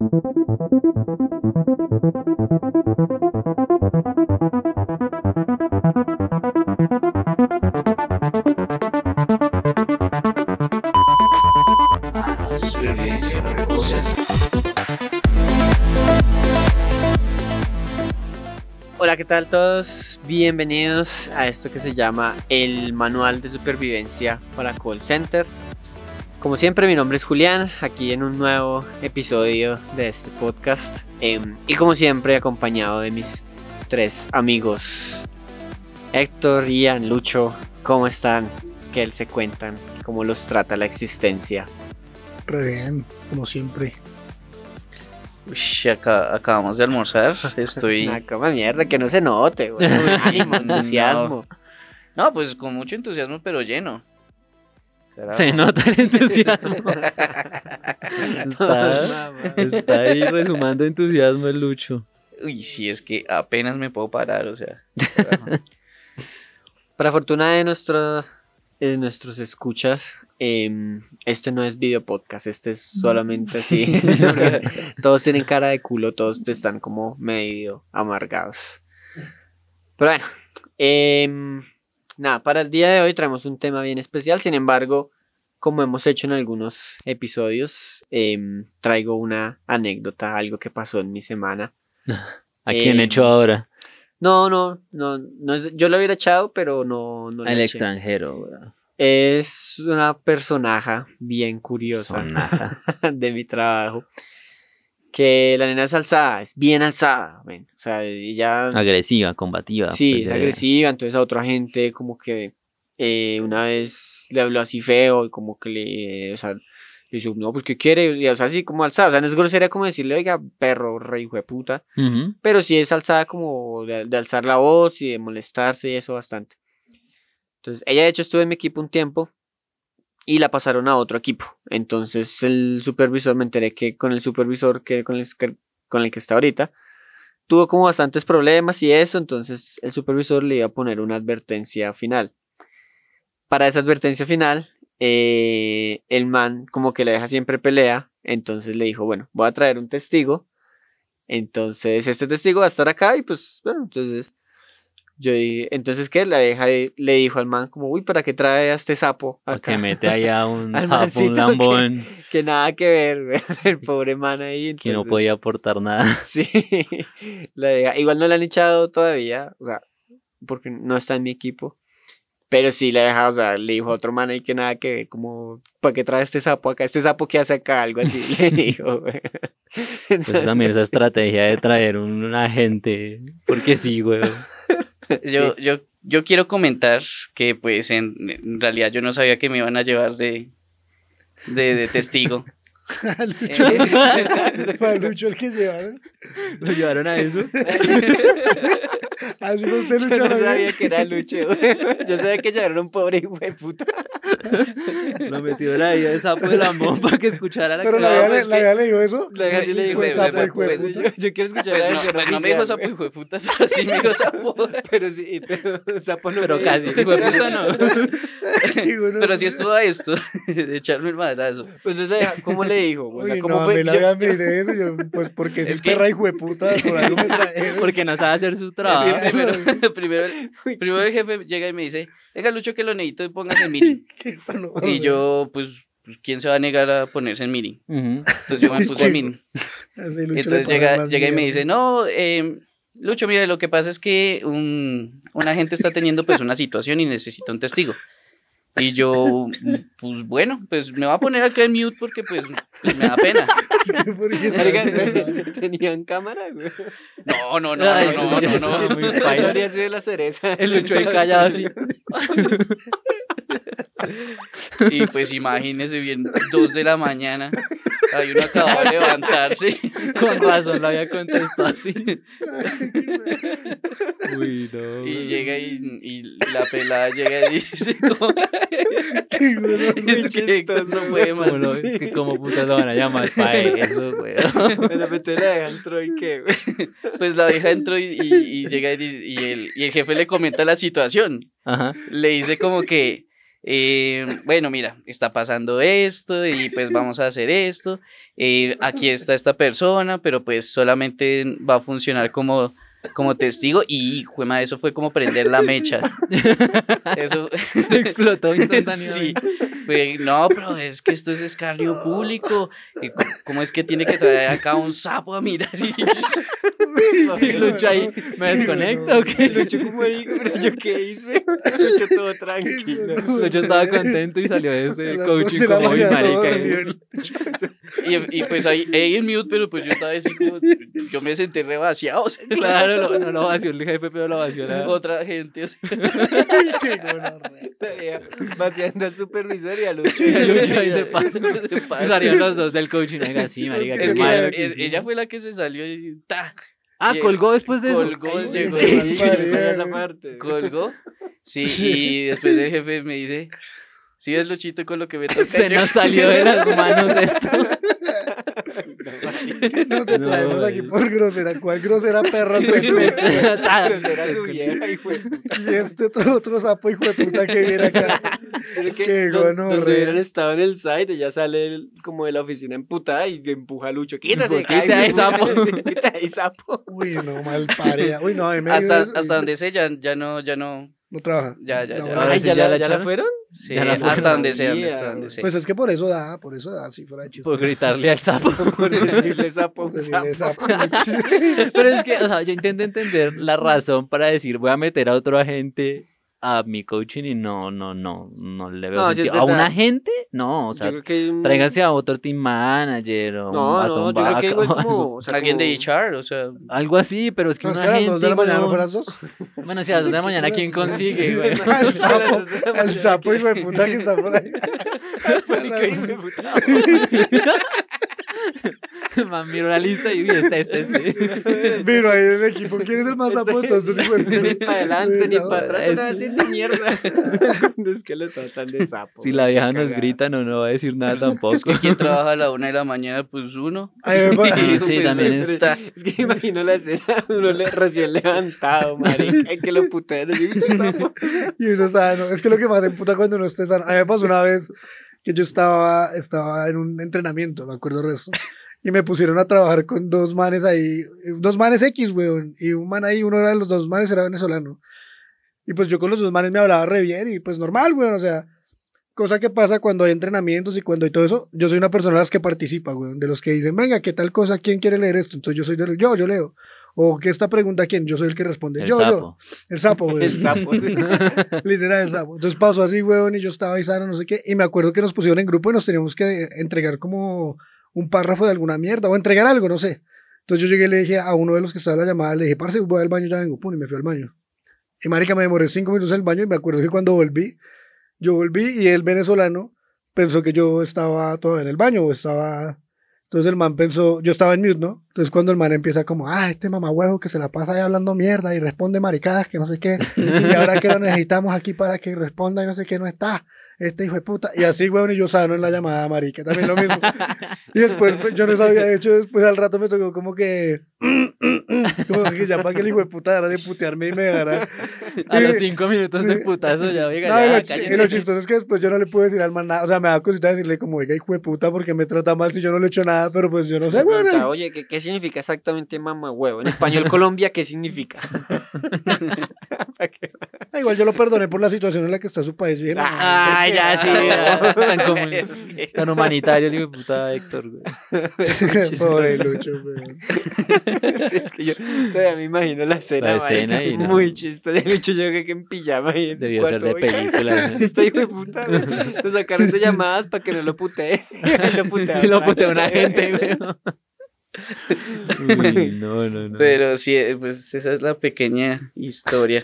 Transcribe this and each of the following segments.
Hola, ¿qué tal todos? Bienvenidos a esto que se llama el Manual de Supervivencia para Call Center. Como siempre, mi nombre es Julián, aquí en un nuevo episodio de este podcast. em, y como siempre, acompañado de mis tres amigos, Héctor, Ian, Lucho. ¿Cómo están? ¿Qué él se cuentan? ¿Cómo los trata la existencia? Re bien, como siempre. Ush, acá- acabamos de almorzar. Estoy. Una cama mierda, que no se note, güey. Ánimo, entusiasmo. No, pues con mucho entusiasmo, pero lleno. Se nota el entusiasmo. Está, ahí resumando entusiasmo el Lucho. Uy, sí, es que apenas me puedo parar, o sea. Para fortuna de, nuestro, de nuestros escuchas, em, este no es video podcast, este es solamente así. todos tienen cara de culo, todos están como medio amargados. Pero bueno, em, nada, para el día de hoy traemos un tema bien especial, sin embargo, como hemos hecho en algunos episodios, em, traigo una anécdota, algo que pasó en mi semana. ¿A quién Eh, echó ahora? No, no, no, no es- yo lo hubiera echado, pero no, Al eché. extranjero. Es una personaje bien curiosa Sonaja. de mi trabajo. Que la nena es alzada, es bien alzada. ven, o sea, ella Agresiva, combativa. sí, pues, es agresiva. Entonces a otra gente, como que eh, una vez le habló así feo y como que le, o sea, le dijo, no, pues ¿qué quiere? Y, o sea, así como alzada. O sea, no es grosera como decirle, oiga, perro, rey, hijo de puta. Pero sí es alzada como de, de alzar la voz y de molestarse y eso bastante. Entonces, ella de hecho estuvo en mi equipo un tiempo y la pasaron a otro equipo. Entonces, el supervisor, me enteré que con el supervisor que con el con el que está ahorita, tuvo como bastantes problemas y eso. Entonces, el supervisor le iba a poner una advertencia final. Para esa advertencia final, eh, el man como que le deja siempre pelea. Entonces le dijo, bueno, voy a traer un testigo. Entonces, este testigo va a estar acá y pues, bueno, entonces, yo dije, entonces, ¿qué? La vieja le dijo al man como, uy, ¿para qué trae a este sapo Porque acá? mete allá un sapo, un que- lambón, Que nada que ver, el pobre man ahí. que no entonces, podía aportar nada. Sí, la vieja, igual no la han echado todavía, o sea, porque no está en mi equipo. Pero sí, la vieja, o sea, le dijo a otro man ahí que nada que ver, como, ¿para qué trae este sapo acá? ¿Este sapo qué hace acá? Algo así, le dijo, güey. Pues también esa Entonces, estrategia de traer un, un agente. Porque sí, güey. Yo, sí. yo, yo quiero comentar que, pues, en, en realidad yo no sabía que me iban a llevar de, de, de testigo. Lucho, Eh, fue a Lucho el que llevaron. ¿Lo llevaron a eso? Así fue usted, Yo no ¿no? sabía que era Lucho, güey. Yo sabía que ya era un pobre hijo de puta. Lo metió la vida de sapo de lambón para que escuchara la Pero la No, pues le- la le dijo eso. La sí le dijo, pues, sapo, hijo de pues, puta. Yo, yo quiero escuchar Pues la no, versión pues no me dijo sapo hijo de puta, pero sí me dijo sapo. Pero sí, pero sapo no Pero casi, dijo. hijo de puta no. Pero sí estuvo a esto, de echarme el madrazo. Pues entonces, la vieja, ¿cómo le dijo? ¿cómo no, a fue? mí la Yo- vieja me dice eso. Yo, pues porque si Es perra hijo de puta, por algo me. Porque no sabe hacer su trabajo. primero, primero, el- Uy, primero el jefe llega y me dice, venga Lucho que lo necesito y póngase en bueno. Y yo, pues, pues, ¿quién se va a negar a ponerse en meeting? Ujú. Entonces yo me puse en le Entonces llega, llega y me dice, no, eh, Lucho, mire, lo que pasa es que un, un agente está teniendo pues una situación y necesita un testigo. Y yo, pues bueno, pues me voy a poner acá en mute porque pues, pues, me da pena. ¿Tenían cámara, güey? No, no, no, Ay, no, no, no, sí no. paila. habría sido la cereza. El Lucho ahí callado así. Y pues imagínese bien, dos de la mañana, hay uno acabado de levantarse. Con razón lo había contestado así. Uy, no. Y llega y, y la pelada llega y dice, como, es que Héctor no puede más. ¿Cómo lo- es que como putas lo van a llamar para eso, güey. Bueno, pues te la dejan entró y qué, güey. Pues la vieja entró y, y- y llega y, dice- y el, y el jefe le comenta la situación. Ajá. Le dice como que, eh, bueno, mira, está pasando esto y pues vamos a hacer esto. eh, aquí está esta persona, pero pues solamente va a funcionar como, como testigo y, juema, eso fue como prender la mecha. Eso, Explotó sí, instantáneamente. fue, no, pero es que esto es escarnio público. ¿Cómo es que tiene que traer acá un sapo a mirar? Y, Y Lucho ahí, ¿me desconecto o qué? Lucho como marica, pero yo qué hice. Lucho todo tranquilo. Lucho estaba contento y salió de ese A coaching como, todo marica. dormido. y, y pues ahí, ahí en mute, pero pues yo estaba así como, yo me senté re vaciado. o sea, Claro, lo- no lo vació el jefe, pero lo vació la... Otra gente, o sea, Qué gonorrea. Vaciando al supervisor y a Lucho. Y Lucho ahí de paso. De Y paso. salieron los dos del coaching. Oiga, sí, marica, Es que que ella fue la que se salió y ta, Ah, y- colgó después de eso. colgó, llegó, esa parte. colgó. Sí, y después el jefe me dice, si ves Luchito con lo que me toca. Se yo?" nos salió de las manos esto. No te No, traemos aquí por grosera. ¿Cuál grosera triple? Pero será su vieja, hijo de puta. Y este otro, otro sapo hijo de puta que viene acá. Pero que Qué gonorrea. donde hubieran estado en el site, ella sale el- como de la oficina emputada y empuja a Lucho. Quítase, ahí, sapo". Sapo. Uy, no, mal paria. Uy, no, a mí me Hasta, hasta donde sé, ya, ya no, ya no, No trabaja. ya, ya, ya. Ahora Ay, sí ¿ya, ya la, ¿ya la fueron? Sí, ya la hasta fueron. donde sea, hasta donde sea. Pues es que por eso da, por eso da, si fuera de chiste. Por gritarle al sapo. Por decirle sapo un Decirle sapo. sapo. Pero es que, o sea, yo intento entender la razón para decir voy a meter a otro agente a mi coaching y no, no, no, no le veo No, sentido. ¿A un verdad. agente? No, o sea, que tráiganse a otro team manager o No, hasta no, un yo creo que algo. como. o sea, Alguien de HR, o sea, Algo así, pero es que No, un es que a las agente. dos de la mañana no no- fue a las dos. Bueno, si a las dos de la mañana, ¿quién consigue, güey? Al sapo, al sapo hijo de puta que está por ahí. Man, miro la lista y uy, este, este, este. Vino ahí en el equipo. ¿Quién es el más sapo de todos estos hijos de Ni puta? para adelante ni para atrás, es- no hacen ni mierda. Es que lo tratan de sapo. Si la vieja nos grita, no, no va a decir nada tampoco. ¿quién trabaja a la una de la mañana? Pues uno. A Sí, sí, Pues, también es- está- Es que me imagino la escena, uno le, recién levantado, marica, que lo putean así, "Uy, sapo". Y uno sano. Es que lo que más emputa cuando uno esté sano. A mí me pasó una vez que yo estaba, estaba en un entrenamiento, me acuerdo de eso. Y me pusieron a trabajar con dos manes ahí, dos manes X, weón. Y un man ahí, uno era de los dos manes, era venezolano. Y pues yo con los dos manes me hablaba re bien y pues normal, weón. O sea, cosa que pasa cuando hay entrenamientos y cuando hay todo eso. Yo soy una persona de las que participa, weón. De los que dicen, venga, ¿qué tal cosa? ¿Quién quiere leer esto? Entonces yo soy del, yo, yo leo. O que esta pregunta, ¿quién? Yo soy el que responde. El yo, yo. sapo. El sapo, weón. El sapo, sí. Literal, el sapo. Entonces pasó así, weón, y yo estaba ahí sano, no sé qué. Y me acuerdo que nos pusieron en grupo y nos teníamos que entregar como un párrafo de alguna mierda o entregar algo, no sé. Entonces yo llegué y le dije a uno de los que estaba en la llamada, le dije, parce, voy al baño, ya vengo, pum, y me fui al baño. Y marica, me demoré cinco minutos en el baño y me acuerdo que cuando volví, yo volví y el venezolano pensó que yo estaba todavía en el baño o estaba... Entonces el man pensó, yo estaba en mute, ¿no? Entonces cuando el man empieza como, ah, este mamahuevo que se la pasa ahí hablando mierda y responde maricadas que no sé qué, y ahora que lo necesitamos aquí para que responda y no sé qué no está, este hijo de puta, y así, weón, y yo sano en la llamada, marica, también lo mismo. Y después, pues, yo no sabía, de hecho, después al rato me tocó como que, como que ya para que el hijo de puta dejara de putearme y me dejara. A los Y- cinco minutos del putazo ya, oiga, No, y, ya, lo, y lo chistoso es que después yo no le pude decir al man nada, o sea, me da cosita decirle como, oiga, hijo de puta, porque me trata mal si yo no le he hecho nada, pero pues yo no sé, Pregunta, bueno. Oye, ¿qué, ¿qué significa exactamente mamá huevo? En español Colombia, ¿qué significa? Ah, Igual yo lo perdoné por la situación en la que está su país, bien. Ah, ya, sí, ya. Tan, tan humanitario el hijo de puta Héctor, güey. Pobre Lucho, weón. Sí, es que yo todavía me imagino la escena. La escena y no. Muy chistosa. De hecho, yo creo que en pijama y en su Debió ser cuarto, de película. ¿no? Hijo de puta, lo sacaron de llamadas para que no lo putee. lo putea. Y lo una gente, güey. Uy, no, no, no. Pero sí, eh, pues esa es la pequeña historia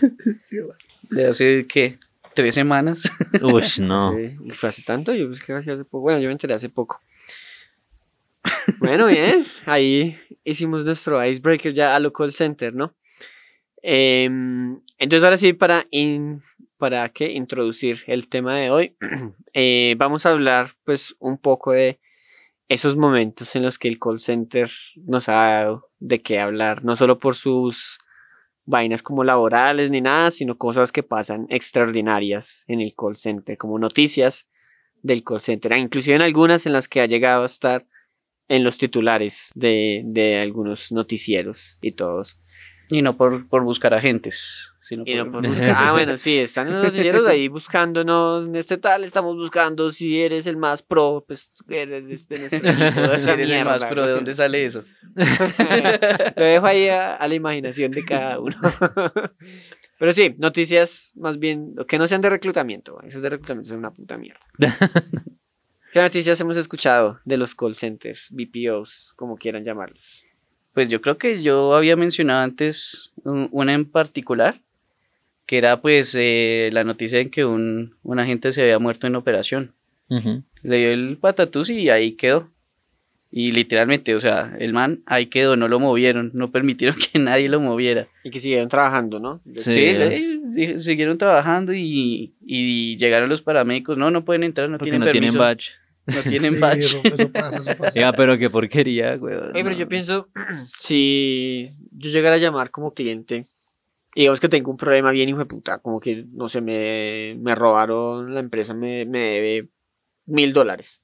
de hace, ¿qué? ¿Tres semanas? Uy, no. Sí, fue hace tanto, yo pues, que hace poco. Bueno, yo me enteré hace poco. Bueno, bien, ahí hicimos nuestro icebreaker ya a lo call center, ¿no? Em, entonces ahora sí, para, para que introducir el tema de hoy, eh, vamos a hablar pues un poco de esos momentos en los que el call center nos ha dado de qué hablar, no solo por sus vainas como laborales ni nada, sino cosas que pasan extraordinarias en el call center, como noticias del call center, Ah, inclusive en algunas en las que ha llegado a estar en los titulares de, de algunos noticieros y todos. Y no por, por buscar agentes, sino Y no por- por buscar- Ah, bueno, sí, están los noticieros ahí buscando, ¿no? En este tal estamos buscando si eres el más pro, pues eres de nuestro equipo, de esa Eres el más mierda, pro, ¿de dónde sale eso? Lo dejo ahí a, a la imaginación de cada uno. Pero sí, noticias más bien, que no sean de reclutamiento. Esas de reclutamiento son una puta mierda. ¿Qué noticias hemos escuchado de los call centers, BPOs, como quieran llamarlos? Pues yo creo que yo había mencionado antes un- una en particular, que era pues eh, la noticia en que un, un agente se había muerto en operación. Le dio el patatús y ahí quedó. Y literalmente, o sea, el man ahí quedó, no lo movieron, no permitieron que nadie lo moviera. Y que siguieron trabajando, ¿no? Sí, Sí, siguieron trabajando y, y llegaron los paramédicos. No, no pueden entrar, no Porque tienen no tienen permiso. badge. No tienen Sí. Eso, eso pasa, eso pasa. Oiga, pero qué porquería, güey. Ey, pero yo pienso, si yo llegara a llamar como cliente, y digamos que tengo un problema bien hijo de puta, como que, no sé, me, me robaron, la empresa me, me debe mil dólares.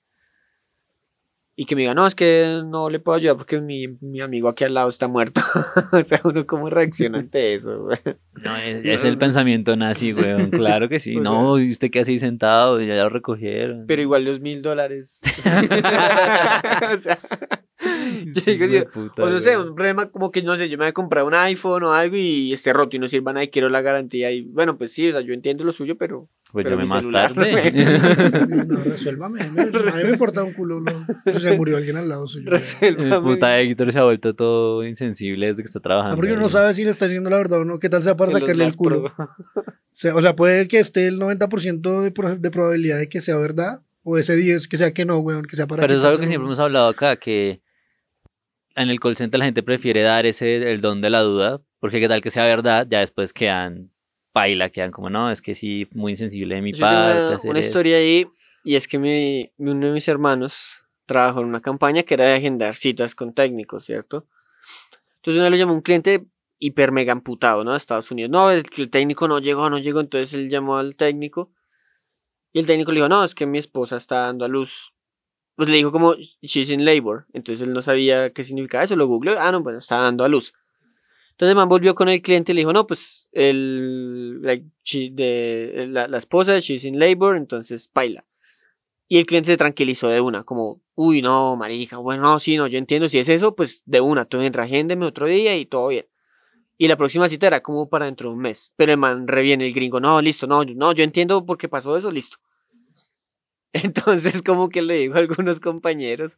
Y que me diga, no, es que no le puedo ayudar porque mi, mi amigo aquí al lado está muerto. o sea, uno cómo reacciona ante eso, güey? No, es, es el pensamiento nazi, güey. Claro que sí. O no, ¿y usted qué hace ahí sentado? Ya lo recogieron. Pero igual los mil dólares. o sea, digo, sí, puta, O sea, sé, güey. un problema como que, no sé, yo me voy a comprar un iPhone o algo y esté roto y no sirva nada y quiero la garantía. Y bueno, pues sí, o sea, yo entiendo lo suyo, pero. Pues pero llame más celular, tarde. No, resuélvame. A mí me importa un culo. No. Se murió alguien al lado suyo. Resuélvame. puta Héctor se ha vuelto todo insensible desde que está trabajando. No, porque uno no sabe si le está diciendo la verdad o no. ¿Qué tal sea para sacarle el culo? pro. O sea, o sea, puede que esté el 90% de, pro- de probabilidad de que sea verdad. O ese 10 que sea que no, weón. Que sea para Pero es algo que siempre hemos hablado acá, que en el call center la gente prefiere dar ese el don de la duda, porque qué tal que sea verdad, ya después quedan paila, quedan como, no, es que sí, muy insensible de mi Yo tengo parte. una, hacer una esto". historia ahí y es que mi, uno de mis hermanos trabajó en una campaña que era de agendar citas con técnicos, ¿cierto? Entonces una vez lo llamó un cliente hiper mega amputado, ¿no? De Estados Unidos. No, es que el técnico no llegó, no llegó, entonces él llamó al técnico y el técnico le dijo, no, es que mi esposa está dando a luz. Pues le dijo como, she's in labor. Entonces él no sabía qué significaba eso, lo googleó, ah, no, bueno, está dando a luz. Entonces el man volvió con el cliente y le dijo, no, pues el, like, she- de, la, la esposa, she's in labor, entonces baila. Y el cliente se tranquilizó de una, como, uy, no, marica, bueno, no, sí, no, yo entiendo, si es eso, pues de una, tú entra, agéndeme otro día y todo bien. Y la próxima cita era como para dentro de un mes. Pero el man reviene el gringo, no, listo, no, no, yo entiendo por qué pasó eso, listo. Entonces como que le dijo a algunos compañeros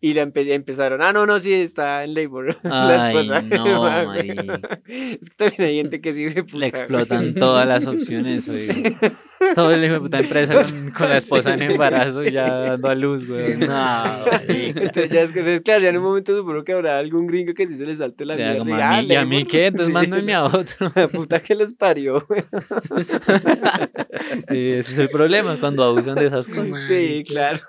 y empe- empezaron, ah, no, no, sí, está en labor. la esposa. no, Man. Es que también hay gente que sí me puta, Le explotan todas las opciones, oiga. Todo el hijo de puta empresa con, con la esposa en embarazo y ya dando a luz, güey. No. Entonces ya es que, entonces, claro, ya en un momento supongo que habrá algún gringo que sí se le salte la mierda. y, a ah, mí, ¿Y a mí qué? Entonces Sí, mándenme a otro. La puta que los parió, güey. Sí, ese es el problema cuando abusan de esas cosas. Sí, claro.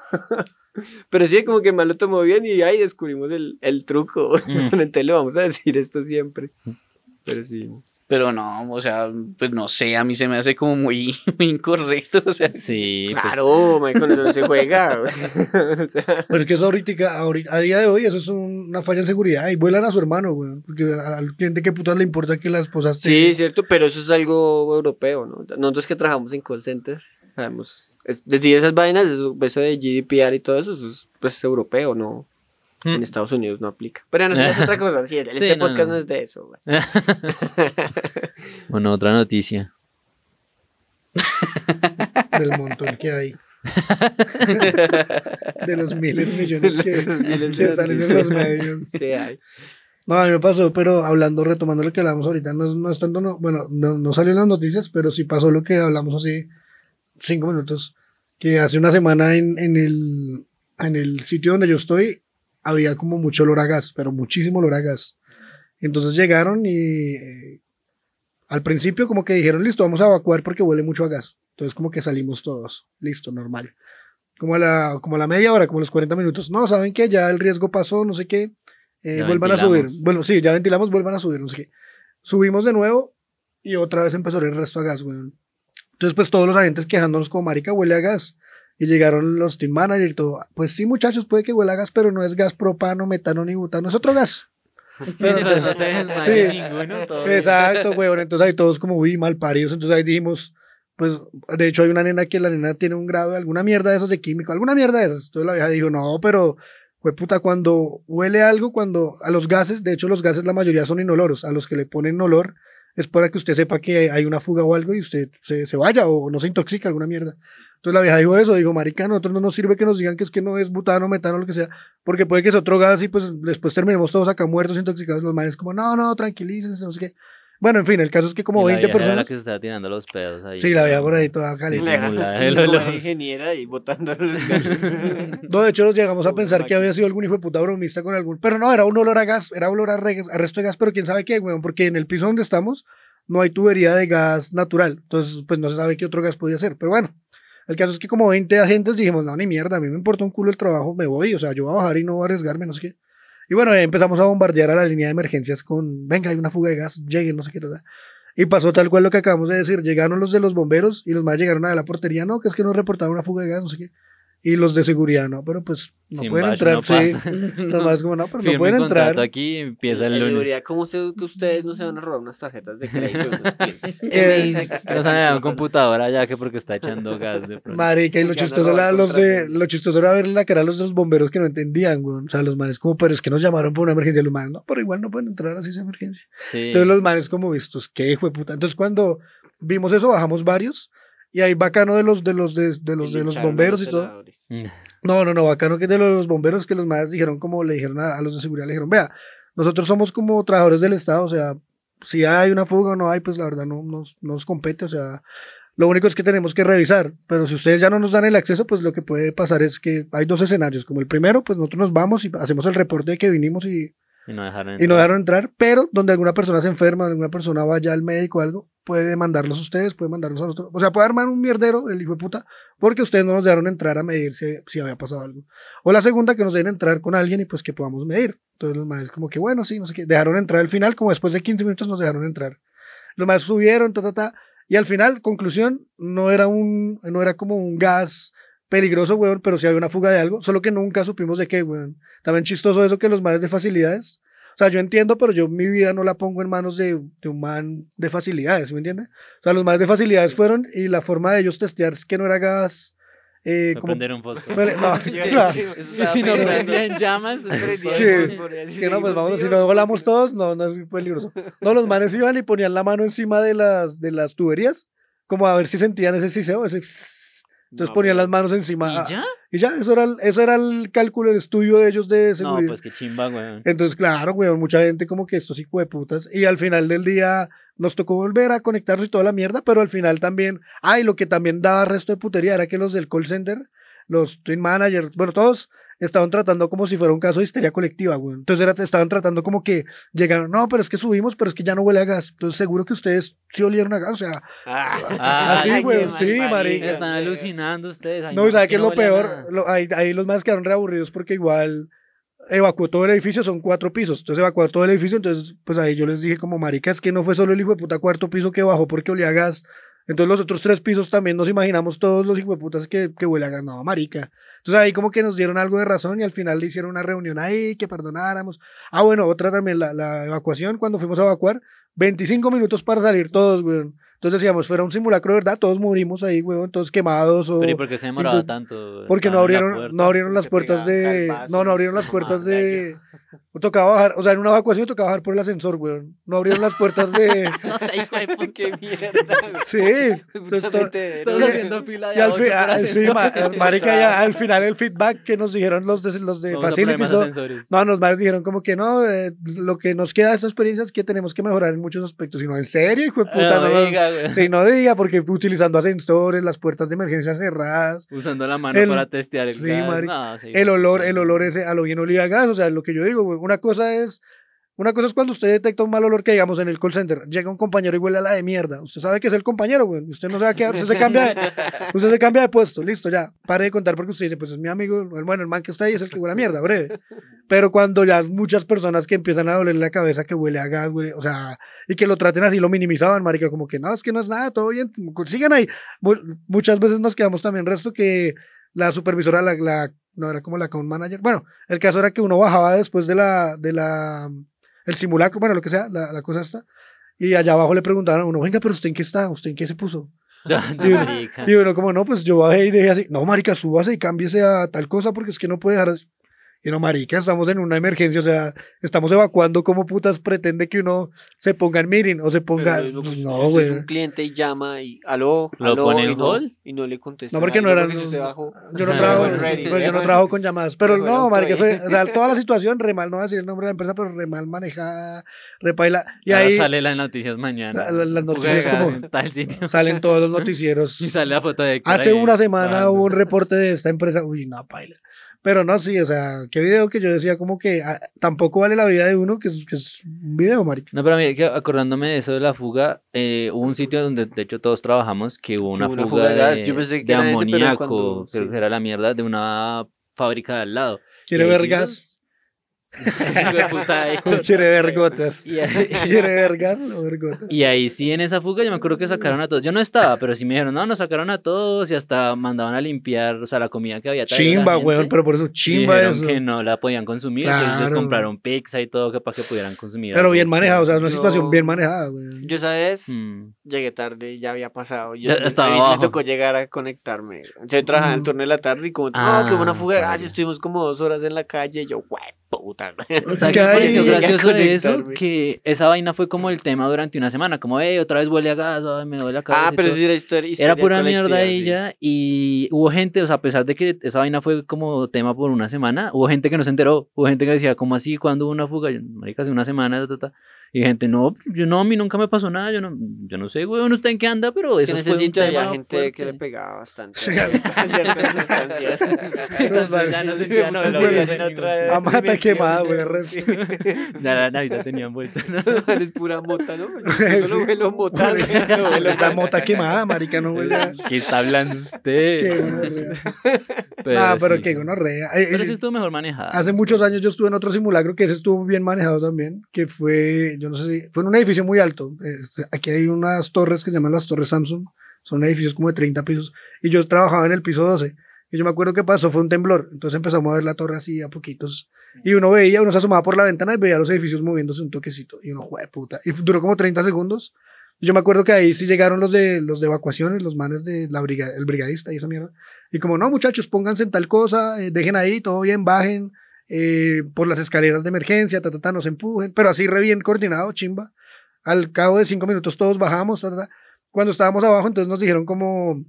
Pero sí, como que mal lo tomó bien y ahí descubrimos el, el truco. Mm. Entonces le vamos a decir esto siempre. Pero sí. Pero no, o sea, pues no sé, a mí se me hace como muy, muy incorrecto, o sea, Sí, pues, Claro, man, con eso no se juega. güey. o sea, Pero es que eso ahorita, ahorita- a día de hoy, eso es un- una falla en seguridad. Y vuelan a su hermano, weón. Porque al cliente, ¿qué putas le importa que la esposa esté? sí, cierto, pero eso es algo europeo, ¿no? Nosotros que trabajamos en call center, sabemos, es, decir esas vainas, eso, eso de GDPR y todo eso, eso es pues europeo, ¿no? Mm. En Estados Unidos no aplica. Pero no sé, es otra cosa. Sí, Sí, este no, podcast no. no. es de eso. Bueno, otra noticia. Del montón que hay. de los miles millones que, De los miles que de salen en los medios. ¿Qué hay? No, a mí me pasó, pero hablando, retomando lo que hablamos ahorita, no, no es tanto, no, bueno, no, no salió en las noticias, pero sí pasó lo que hablamos hace cinco minutos, que hace una semana en, en el, en el sitio donde yo estoy había como mucho olor a gas, pero muchísimo olor a gas. Entonces llegaron y eh, al principio como que dijeron, listo, vamos a evacuar porque huele mucho a gas. Entonces como que salimos todos, listo, normal. Como a la, como a la media hora, como a los 40 minutos. No, ¿saben qué? Ya el riesgo pasó, no sé qué. eh, vuelvan a subir. Bueno, sí, ya ventilamos, vuelvan a subir, no sé qué. Subimos de nuevo y otra vez empezó el resto a gas, weón. Entonces, pues todos los agentes quejándonos como marica, huele a gas. Y llegaron los team manager y todo. Pues sí, muchachos, puede que huela a gas, pero no es gas propano, metano ni butano, es otro gas. Pero entonces- no se sí. ninguno, todo. Exacto, weón. Entonces ahí todos como, uy, mal paridos. Entonces ahí dijimos, pues, de hecho hay una nena que la nena tiene un grado de alguna mierda de esos de químico, alguna mierda de esas. Entonces la vieja dijo, no, pero, fue puta, cuando huele algo, cuando a los gases, de hecho los gases la mayoría son inoloros, a los que le ponen olor es para que usted sepa que hay una fuga o algo y usted se, se vaya o no se intoxica alguna mierda. Entonces la vieja dijo eso, dijo, marica, a nosotros no nos sirve que nos digan que es que no es butano, metano, lo que sea, porque puede que es otro gas y pues después terminemos todos acá muertos, intoxicados, los manes como, no, no, tranquilícense, no sé qué. Bueno, en fin, el caso es que como Y la 20 vieja era la personas... que se estaba tirando los pedos ahí. Sí, la veía por ahí toda caliente. Olor. ingeniera y botando los gases. No, de hecho nos llegamos a pensar que había sido algún hijo de puta bromista con algún... Pero no, era un olor a gas, era olor a, regas- a resto de gas, pero quién sabe qué, weón, porque en el piso donde estamos no hay tubería de gas natural. Entonces, pues no se sabe qué otro gas podía ser. Pero bueno, el caso es que como 20 agentes dijimos, no, ni mierda, a mí me importa un culo el trabajo, me voy, o sea, yo voy a bajar y no voy a arriesgarme, no sé qué. Y bueno, eh, empezamos a bombardear a la línea de emergencias con, venga, hay una fuga de gas, lleguen, no sé qué, tal. Y pasó tal cual lo que acabamos de decir, llegaron los de los bomberos y los más llegaron a la portería, no, que es que nos reportaron una fuga de gas, no sé qué. Y los de seguridad, no, pero pues no Sin pueden entrar, no sí. pasa. Los más como, no, pero no pueden entrar. aquí empieza el La lunes. seguridad, ¿cómo sé que ustedes no se van a robar unas tarjetas de crédito de? Eh, ¿Qué me dice que está No se un con- computador ya que porque está echando gas de pronto. Marica, y lo chistoso, era los de, lo chistoso era ver la cara a los de los bomberos que no entendían, güey. O sea, los manes como, pero es que nos llamaron por una emergencia. Los manes, no, pero igual no pueden entrar así esa emergencia. Sí. Entonces los manes como vistos, qué hijo de puta. Entonces cuando vimos eso, bajamos varios. Y ahí bacano de los de los de, de los de los bomberos y todo. celadores. No, no, no, bacano que de los bomberos que los manes dijeron como le dijeron a, a los de seguridad, le dijeron, vea, nosotros somos como trabajadores del Estado, o sea, si hay una fuga o no hay, pues la verdad no nos, no nos compete, o sea, lo único es que tenemos que revisar, pero si ustedes ya no nos dan el acceso, pues lo que puede pasar es que hay dos escenarios, como el primero, pues nosotros nos vamos y hacemos el reporte de que vinimos y, Y no dejaron y no dejaron entrar, pero donde alguna persona se enferma, alguna persona vaya al médico o algo, puede demandarlos a ustedes, puede mandarlos a nosotros. O sea, puede armar un mierdero, el hijo de puta, porque ustedes no nos dejaron entrar a medir si, había pasado algo. O la segunda, que nos dejen entrar con alguien y pues que podamos medir. Entonces los maes como que bueno, sí, no sé qué. Dejaron entrar al final, como después de 15 minutos nos dejaron entrar. Los maes subieron, ta, ta, ta. Y al final, conclusión, no era un, no era como un gas peligroso, weón, pero sí había una fuga de algo, solo que nunca supimos de qué, weón. También chistoso eso que los maes de facilidades, sea, yo entiendo, pero yo mi vida no la pongo en manos de, de un man de facilidades, ¿sí ¿me entiende? O sea, los maes de facilidades fueron y la forma de ellos testear es que no era gas, eh, como... prender un fósforo. Vale, no, Sí, no. sí, si no pensando. prendía en llamas, Sí. Que no, pues vamos, si no volamos todos, no, no es peligroso. No, los manes iban y ponían la mano encima de las, de las tuberías, como a ver si sentían ese siseo, ese... Entonces ponían las manos encima. ah, ¿Y ya? Y ya, eso era, el, eso era el cálculo, el estudio de ellos de No, seguridad. pues qué chimba, weón. Entonces, claro, weón, mucha gente como que estos hijos de putas. Y al final del día nos tocó volver a conectarnos y toda la mierda, pero al final también, ay, lo que también daba resto de putería era que los del call center, los twin managers, bueno, todos estaban tratando como si fuera un caso de histeria colectiva, weón. Entonces era, estaban tratando como que llegaron, no, pero es que subimos, pero es que ya no huele a gas. Entonces seguro que ustedes sí olieron a gas, o sea, Ah, Así, ay, güey, qué sí, marica. Están güey. alucinando ustedes. Ay, No, y ¿sabe aquí qué es no lo peor? Lo- ahí, ahí los más quedaron reaburridos porque igual evacuó todo el edificio, son cuatro pisos. Entonces evacuó todo el edificio, entonces pues ahí yo les dije como marica, es que no fue solo el hijo de puta cuarto piso que bajó porque olía a gas. Entonces los otros tres pisos también nos imaginamos todos los hijos de putas que, que huele a gas. No, marica. Entonces ahí como que nos dieron algo de razón y al final le hicieron una reunión ahí, que perdonáramos. Ah, bueno, otra también, la, la evacuación, cuando fuimos a evacuar, 25 minutos para salir todos, weón. Entonces decíamos, fuera un simulacro verdad, todos morimos ahí, weón, todos quemados o... Pero ¿y por qué se demoraba entonces- tanto? Porque no abrieron, puerta. no abrieron las puertas de. No, no abrieron las puertas de. Tocaba bajar, o sea, en una evacuación tocaba bajar por el ascensor, weón. No abrieron las puertas de. Qué mierda, güey. Sí. Entonces, to- haciendo fila de y al ah, sí, ma- marica, ya al final el feedback que nos dijeron los de, los de Facilities. No, nos más dijeron como que no, eh, lo que nos queda de esta experiencia es que tenemos que mejorar en muchos aspectos. Y no, en serio, hijo de puta, No no, diga, güey. Sí, no diga, porque utilizando ascensores, las puertas de emergencia cerradas. Usando la mano El- para testear el sí, gas. marica. No, sí, el olor, el olor ese a lo bien olía gas, o sea, lo que yo digo, güey, una cosa es Una cosa es cuando usted detecta un mal olor que, digamos, en el call center, llega un compañero y huele a la de mierda. Usted sabe que es el compañero, güey. Usted no se va a quedar, usted se cambia de, usted se cambia de puesto, listo, ya. Pare de contar porque usted dice, pues es mi amigo, el- bueno, el man que está ahí es el que huele a mierda, breve. Pero cuando ya muchas personas que empiezan a doler la cabeza que huele a gas, güey, o sea, y que lo traten así, lo minimizaban, marica, como que no, es que no es nada, todo bien, sigan ahí. Mu- Muchas veces nos quedamos también resto que la supervisora, la, la- no era como la account manager. Bueno, el caso era que uno bajaba después de la, de la, el simulacro, bueno, lo que sea, la, la cosa esta, y allá abajo le preguntaban a uno, venga, pero usted en qué está, usted en qué se puso. Marica. Y uno como, no, pues yo bajé y dejé así, no, marica, súbase y cámbiese a tal cosa porque es que no puede dejar así. Y no, marica, estamos en una emergencia, o sea, estamos evacuando, ¿cómo putas pretende que uno se ponga en meeting o se ponga? Pero, Pues no, güey. un cliente y llama y aló, ¿Lo aló, pone y en no, y no le contesta. No, porque no eran. Yo no trabajo, ready, pues yo no trabajo con llamadas. Pero no, marica, fue, o sea, toda la situación, re mal, no voy a decir el nombre de la empresa, pero re mal manejada, repaila. Y Ahora ahí sale las noticias mañana. La- la- las noticias como- en tal sitio. salen todos los noticieros. Y sale la foto de Hace ahí una semana hubo un reporte de esta empresa. Uy, no, paila. Pero no, sí, o sea, qué video que yo decía como que ah, tampoco vale la vida de uno, que es, que es un video, marica. No, pero mira, que acordándome de eso de la fuga, eh, hubo un sitio donde de hecho todos trabajamos que hubo una, hubo una fuga, fuga de gas. de, Yo pensé que de era ese, pero amoníaco, cuando- creo sí. que era la mierda, de una fábrica de al lado. Quiere ver gas, Hijo de puta, Héctor. Quiere ver gotas. Y ahí, Quiere ver gas o ver gotas. y ahí sí, en esa fuga, yo me acuerdo que sacaron a todos. Yo no estaba, pero sí me dijeron, no, nos sacaron a todos y hasta mandaban a limpiar, o sea, la comida que había Chimba, weón, pero por eso chimba dijeron eso. que no la podían consumir, entonces les Claro. compraron pizza y todo que para que pudieran consumir. Pero bien manejado, o sea, es una Yo- situación bien manejada, weón. Yo, ¿sabes? Mm. Llegué tarde, ya había pasado. Yo Ya sí- estaba a mí sí me tocó llegar a conectarme. Yo trabajaba en el Ujú. turno de la tarde y como, Ah, no, que hubo una fuga y vale. estuvimos como dos horas en la calle. Y yo, güey, puta. Es ¿Sabes que ahí- pareció gracioso de eso? Que esa vaina fue como el tema durante una semana, como, hey, otra vez huele a gas, ay, me duele la cabeza. Ah, pero sí era historia. Era historia pura mierda sí. ya, y hubo gente, o sea, a pesar de que esa vaina fue como tema por una semana, hubo gente que no se enteró, hubo gente que decía, ¿cómo así? ¿Cuándo hubo una fuga? Yo, marica, hace una semana, ta, ta, ta". Y gente, no, yo no, a mí nunca me pasó nada, yo no, yo no sé, weón, usted en qué anda, pero Es que eso en fue ese un sitio había gente que fuerte. le pegaba bastante. Sí, a ciertas sustancias. Entonces ya no Sí, sentían sí, olor, bueno, ya sí, no- otra A mata quemada, güey, resto. Ya la Navidad tenían vuelta, ¿no? Es pura mota, ¿no? Yo solo Sí. huelo mota. no nada. mota quemada, marica, no huele ¿Qué está hablando usted? Pero, Ah, pero sí. qué gonorrea. Eh, Pero eh, sí estuvo mejor manejada. Hace muchos años yo estuve en otro simulacro que ese estuvo bien manejado también, que fue, yo no sé si, fue en un edificio muy alto. Aquí hay unas torres que se llaman las torres Samsung, son edificios como de 30 pisos, y yo trabajaba en el piso 12. Y yo me acuerdo que pasó, fue un temblor, entonces empezamos a ver la torre así a poquitos, y uno veía, uno se asomaba por la ventana y veía los edificios moviéndose un toquecito, y uno, jue puta, y duró como 30 segundos. Yo me acuerdo que ahí sí llegaron los de, los de evacuaciones, los manes de la briga, el brigadista y esa mierda. Y como, no, muchachos, pónganse en tal cosa, eh, dejen ahí, todo bien, bajen eh, por las escaleras de emergencia, ta, ta, ta, nos empujen, pero así re bien coordinado, chimba. Al cabo de cinco minutos todos bajamos, ta, ta. Cuando estábamos abajo, entonces nos dijeron como,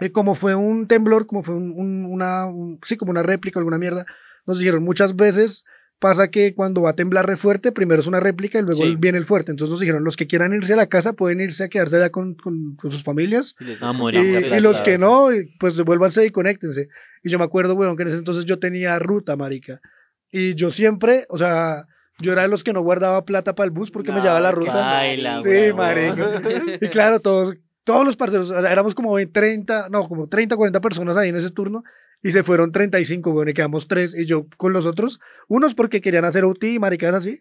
eh, como fue un temblor, como fue un, un- una, un- sí, como una réplica, alguna mierda, nos dijeron muchas veces pasa que cuando va a temblar re fuerte, primero es una réplica y luego Sí. viene el fuerte. Entonces nos dijeron, los que quieran irse a la casa pueden irse a quedarse allá con, con- con sus familias Y Ah, y, y los que no, pues devuélvanse y conéctense. Y yo me acuerdo, weón, que en ese entonces yo tenía ruta, marica. Y yo siempre, o sea, yo era de los que no guardaba plata para el bus porque me llevaba la ruta. Baila, Sí, marica. Y claro, todos, todos los parceros, éramos como 30, no, como 30, 40 personas ahí en ese turno. Y se fueron 35, weón, y quedamos tres. Y yo con los otros, unos porque querían hacer OT y maricas así.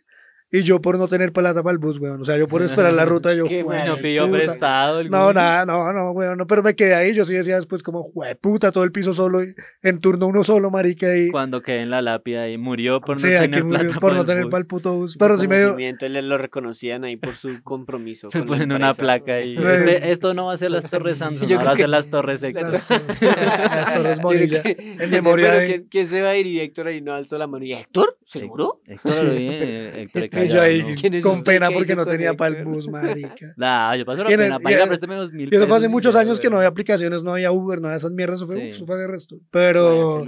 Y yo por no tener plata para el bus, weón. O sea, yo por esperar la ruta, yo, Qué "Jue No pidió puta". prestado. No, alguno. nada, no, no, weón, no, pero me quedé ahí, yo sí decía después como, puta, todo el piso solo, y en turno uno solo, marica, y Cuando quedé en la lápida y murió por no sí, aquí tener murió plata por no el tener para el puto bus, pero sí me dio, lo reconocían ahí por su compromiso. con la Ponen una placa ahí. Este- esto no va a ser las torres Samsung, ahora va a ser las torres Héctor. las, las torres que- en memoria pero de- ¿quién, quién se va a ir? Y Héctor ahí no alzó la mano. ¿Y Héctor? ¿Seguro? Héctor eh, Héctor yo ahí ¿no? ¿Quién es con pena que porque no tenía para el bus, marica. Nah, yo paso la el- pena. préstame dos mil Y eso fue hace muchos años que no había aplicaciones, no había Uber, no había esas mierdas, eso fue, de resto. Pero,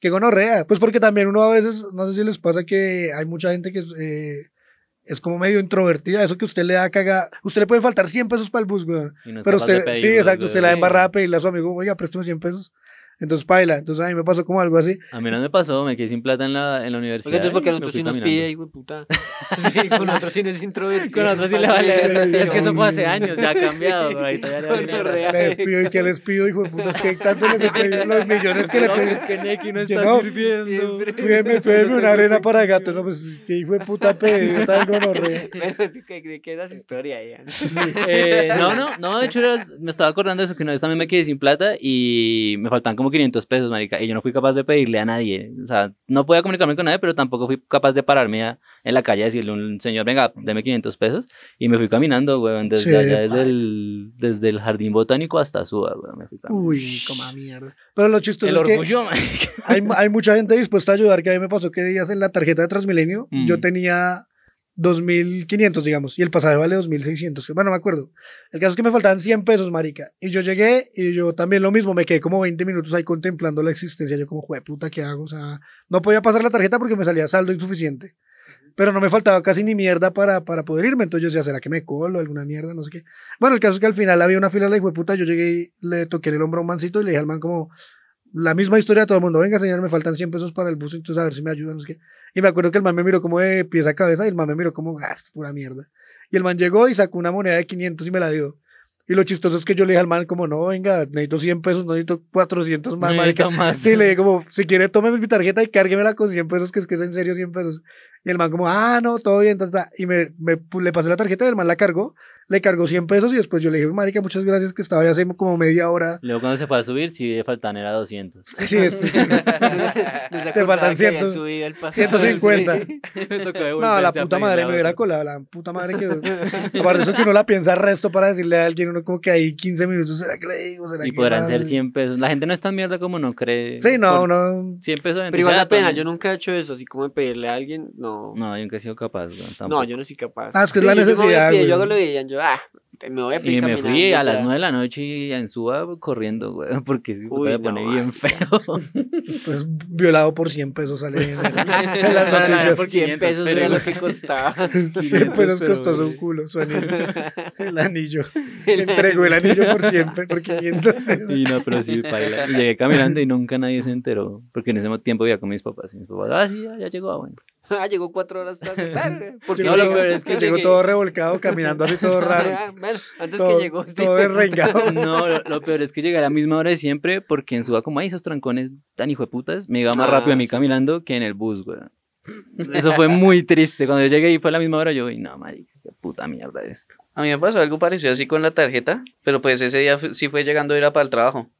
qué gonorrea, pues porque también uno a veces, no sé si les pasa que hay mucha gente que es, eh, es como medio introvertida, eso que usted le da caga, usted le puede faltar 100 pesos para el bus, weón. No Pero usted, sí, exacto, usted la embarrada a pedirle a su amigo, oiga, préstame 100 pesos. Entonces, paila. Entonces, a mí me pasó como algo así. A mí no me pasó, me quedé sin plata en la, en la universidad. ¿por qué y me nosotros sí nos caminando. pide, hijo de puta? Sí, con nosotros sí nos introvertido. Con otros sí le vale. Es que eso fue hace años, ya ha cambiado. pero ahí todavía. Les pido y que les pido, hijo de puta. Es que tanto les pedido los millones que le No, pedí. es que Neki no Es que está no, sirviendo. Fíjeme, fíjeme una arena para gato. No, pues, que hijo de puta pedido tan gonorrea. ¿de de qué es esa historia ahí? Eh, no, no, no, de hecho me estaba acordando de eso, que una vez también me quedé sin plata y me faltaban como 500 pesos, marica, y yo no fui capaz de pedirle a nadie, o sea, no podía comunicarme con nadie, pero tampoco fui capaz de pararme a- en la calle a decirle a un señor, venga, deme 500 pesos, y me fui caminando, weón, desde Sí, allá, desde el, desde el jardín botánico hasta Suba, weón, me fui caminando. Uy, como mierda. Pero lo chistoso El es que orgullo, marica. hay, hay mucha gente dispuesta a ayudar. Que a mí me pasó que días en la tarjeta de Transmilenio Mm. yo tenía 2.500, digamos, y el pasaje vale 2.600. Bueno, no me acuerdo. El caso es que me faltaban 100 pesos, marica. Y yo llegué y yo también lo mismo, me quedé como 20 minutos ahí contemplando la existencia. Yo como, jue puta, ¿qué hago? O sea, no podía pasar la tarjeta porque me salía saldo insuficiente. Pero no me faltaba casi ni mierda para, para poder irme. Entonces yo decía, ¿será que me colo? ¿Alguna mierda? No sé qué. Bueno, el caso es que al final había una fila de la puta. Yo llegué y le toqué el hombro a un mancito y le dije al man como, la misma historia a todo el mundo. Venga, señor, me faltan 100 pesos para el bus, entonces a ver si me ayudan. No. Y me acuerdo que el man me miró como de pies a cabeza y el man me miró como, ah, es pura mierda. Y el man llegó y sacó una moneda de 500 y me la dio. Y lo chistoso es que yo le dije al man como, no, venga, necesito 100 pesos, no necesito 400 más, necesito más. Sí, le dije como, si quiere, tome mi tarjeta y cárguemela con 100 pesos, que es que es en serio 100 pesos. Y el man como, ah, no, todo bien, ta, ta. y me, me le pasé la tarjeta y el man la cargó, le cargó 100 pesos y después yo le dije, marica, muchas gracias, que estaba ya hace como media hora. Luego cuando se fue a subir, sí le faltan era 200. Sí, después, Te faltan cientos- subido el pasaje. 150. Me tocó No, la puta madre la me hubiera colado, la puta madre que... Aparte de eso que uno la piensa resto para decirle a alguien, uno como que ahí 15 minutos, ¿será que le digo? ¿Será Y que podrán más? ser 100 pesos. La gente no es tan mierda como no cree. Sí, no, Por no... 100 pesos. Pero igual da pena, también- yo nunca he hecho eso, así como de pedirle a alguien, no. No, yo nunca he sido capaz. No, yo no soy capaz. Ah, es que es la necesidad. Yo hago lo que yo, ah, te- me voy a pedir Y me fui a las 9 nueve de la noche y en Suba corriendo, güey, porque si Uy, me no, pone bien feo. Pues violado por 100 pesos sale en, en las No, no, no, noticias. por 100 500, pesos pero era lo que costaba. 100 500, pesos costoso un culo, su anillo. El anillo. Entregó el anillo por 100, pe- por 500. Y no, pero sí, paila. Y llegué caminando y nunca nadie se enteró, porque en ese tiempo vivía con mis papás. Y mis papás, ah, sí, ya, ya llegó, ah, bueno. ah, llegó cuatro horas tarde. Porque Llegó no, lo peor es que llegó llegué- todo revolcado, caminando así todo raro. Ah, bueno, antes todo, que llegó. sí. todo derrengado. No, lo, lo peor es que llegué a la misma hora de siempre, porque en Suba, como hay esos trancones tan hijo de putas, me iba más Ah, rápido a mí sí. caminando que en el bus, güey. Eso fue muy triste. Cuando yo llegué y fue a la misma hora, yo, "Uy, no, marica, qué puta mierda esto. A mí me pasó algo parecido así con la tarjeta, pero pues ese día sí fue llegando, era para el trabajo.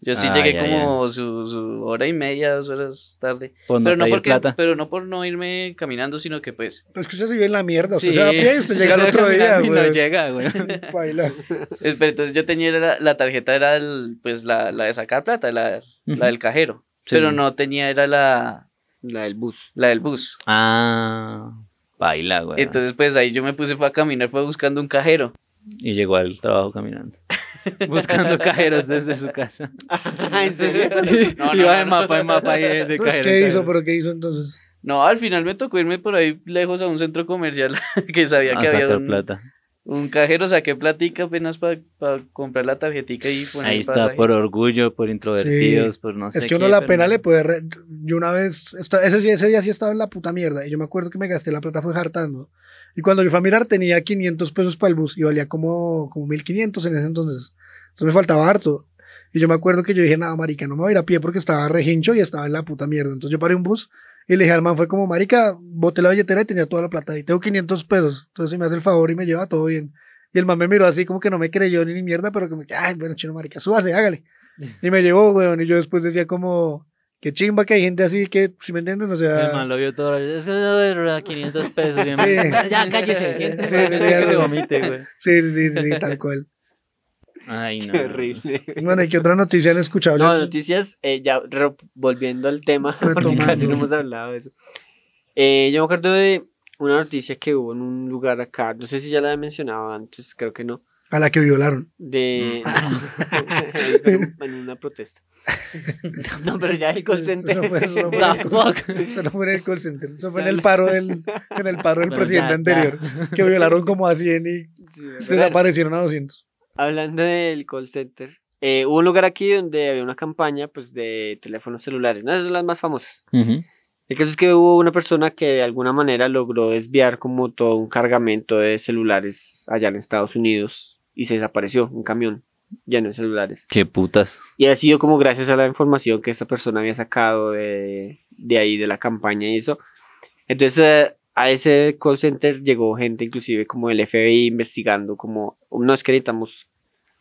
Yo sí Ah, llegué ya, como Su, su hora y media, dos horas tarde. Por no pero, no porque, plata. pero no por no irme caminando, sino que pues... Pues que usted se vive en la mierda. Usted Sí. se va a pie y usted llega al otro día, güey. no llega, güey. Es- entonces yo tenía la, la tarjeta, era el, pues la, la de sacar plata, la, la del cajero. Sí, pero sí. no tenía, era la, La del bus. la del bus. Ah, baila, güey. Entonces pues ahí yo me puse fue a caminar, fue buscando un cajero. Y llegó al trabajo caminando. Buscando cajeros desde su casa. ¿En serio? No, no, Iba de mapa en mapa ahí de, de Entonces, cajero. ¿qué hizo? ¿Pero qué hizo entonces? No, al final me tocó irme por ahí lejos a un centro comercial que sabía A que había sacar un, plata. un cajero, saqué platica apenas para comprar la tarjetica y poner Ahí el está, pasaje. por orgullo, por introvertidos, por no sé Es que uno qué, la pero pena no. le puede... re- Yo una vez... esta- Ese, sí- ese día sí estaba en la puta mierda. Y yo me acuerdo que me gasté la plata fue hartando. Y cuando yo fui a mirar tenía 500 pesos para el bus. Y valía como, como 1500 en ese entonces. Entonces me faltaba harto. Y yo me acuerdo que yo dije, nada, marica, no me voy a ir a pie porque estaba regincho y estaba en la puta mierda. Entonces yo paré un bus y le dije al man, fue como, marica, boté la billetera y tenía toda la plata. Y tengo 500 pesos. Entonces si me hace el favor y me lleva todo bien. Y el man me miró así como que no me creyó ni, ni mierda, pero como que, ay, bueno, chino, marica, súbase, hágale. Y me llevó, weón. Y yo después decía como, qué chimba que hay gente así que, si me entienden, o sea... El man lo vio todo. Es que no, era 500 pesos. man, Sí. Ya, cállese. Sí, sí, sí, que se vomite, güey. Sí, sí, sí, sí, sí, tal cual. Ay, no. Qué horrible. Bueno, ¿y qué otra noticia han escuchado? No, noticias, eh, ya volviendo al tema, porque casi no hemos hablado de eso. Eh, yo me acuerdo de una noticia que hubo en un lugar acá, no sé si ya la había mencionado antes, creo que no, A la que violaron. de... en una protesta. No, pero ya el call Eso- center. Eso, fue, eso no fue en The el call- fuck. eso no fue en el call center. Eso fue en el paro del, en el paro del Pero presidente ya, anterior. Que violaron como a 100 y Sí, desaparecieron a 200. Hablando del call center, eh, hubo un lugar aquí donde había una campaña pues de teléfonos celulares, ¿no? Esas son las más famosas. El caso es que hubo una persona que de alguna manera logró desviar como todo un cargamento de celulares allá en Estados Unidos y se desapareció un camión lleno de celulares. Qué putas. Y ha sido como gracias a la información que esta persona había sacado de, de ahí, de la campaña y eso. Entonces eh, a ese call center llegó gente inclusive como el FBI investigando como, no es que necesitamos